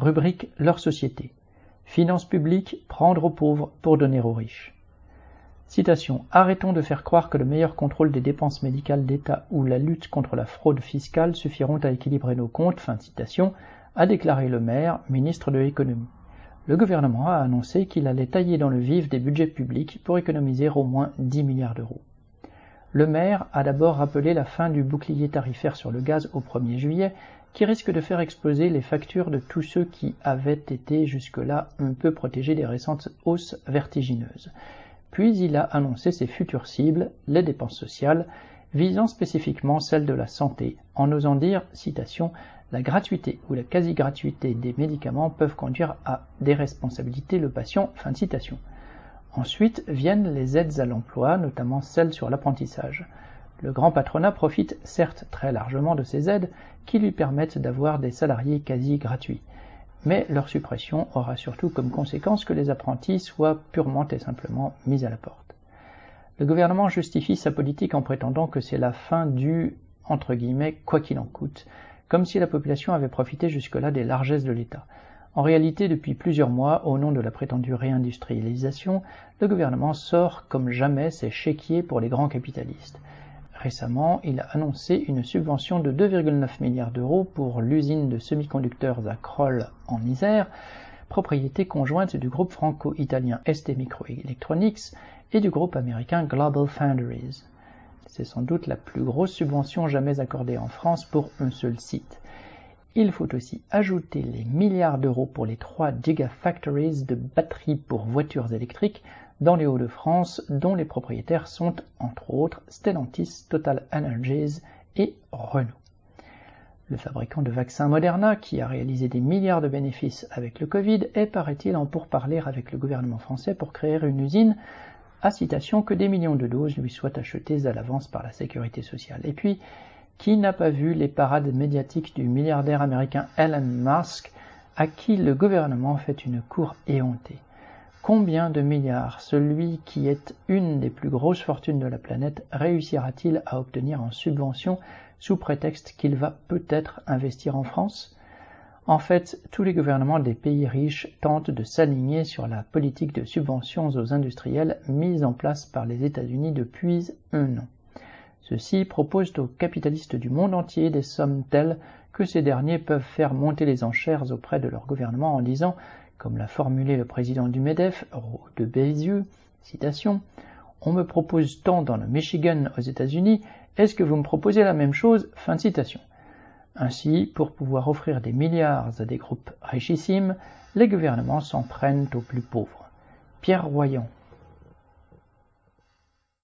Rubrique Leur société. Finances publiques, prendre aux pauvres pour donner aux riches. Citation Arrêtons de faire croire que le meilleur contrôle des dépenses médicales d'État ou la lutte contre la fraude fiscale suffiront à équilibrer nos comptes. Fin de citation, a déclaré le maire, ministre de l'économie. Le gouvernement a annoncé qu'il allait tailler dans le vif des budgets publics pour économiser au moins 10 milliards d'euros. Le maire a d'abord rappelé la fin du bouclier tarifaire sur le gaz au 1er juillet, qui risque de faire exploser les factures de tous ceux qui avaient été jusque-là un peu protégés des récentes hausses vertigineuses. Puis il a annoncé ses futures cibles, les dépenses sociales, visant spécifiquement celles de la santé, en osant dire, citation, la gratuité ou la quasi-gratuité des médicaments peuvent conduire à déresponsabiliser le patient. Fin citation. Ensuite viennent les aides à l'emploi, notamment celles sur l'apprentissage. Le grand patronat profite certes très largement de ces aides qui lui permettent d'avoir des salariés quasi gratuits mais leur suppression aura surtout comme conséquence que les apprentis soient purement et simplement mis à la porte. Le gouvernement justifie sa politique en prétendant que c'est la fin du entre guillemets quoi qu'il en coûte, comme si la population avait profité jusque-là des largesses de l'État. En réalité, depuis plusieurs mois, au nom de la prétendue réindustrialisation, le gouvernement sort comme jamais ses chéquiers pour les grands capitalistes. Récemment, il a annoncé une subvention de 2,9 milliards d'euros pour l'usine de semi-conducteurs à Kroll en Isère, propriété conjointe du groupe franco-italien ST Microelectronics et du groupe américain Global Foundries. C'est sans doute la plus grosse subvention jamais accordée en France pour un seul site. Il faut aussi ajouter les milliards d'euros pour les trois gigafactories de batteries pour voitures électriques dans les Hauts-de-France, dont les propriétaires sont, entre autres, Stellantis, Total Energies et Renault. Le fabricant de vaccins Moderna, qui a réalisé des milliards de bénéfices avec le Covid, est, paraît-il, en pourparler avec le gouvernement français pour créer une usine, à citation que des millions de doses lui soient achetées à l'avance par la sécurité sociale. Et puis, qui n'a pas vu les parades médiatiques du milliardaire américain Elon Musk, à qui le gouvernement fait une cour éhontée Combien de milliards celui qui est une des plus grosses fortunes de la planète réussira-t-il à obtenir en subvention sous prétexte qu'il va peut-être investir en France? En fait, tous les gouvernements des pays riches tentent de s'aligner sur la politique de subventions aux industriels mise en place par les États-Unis depuis un an. Ceux-ci proposent aux capitalistes du monde entier des sommes telles que ces derniers peuvent faire monter les enchères auprès de leur gouvernement en disant comme l'a formulé le président du MEDEF, de Bézieux, On me propose tant dans le Michigan aux États-Unis, est-ce que vous me proposez la même chose? Ainsi, pour pouvoir offrir des milliards à des groupes richissimes, les gouvernements s'en prennent aux plus pauvres. Pierre Royan,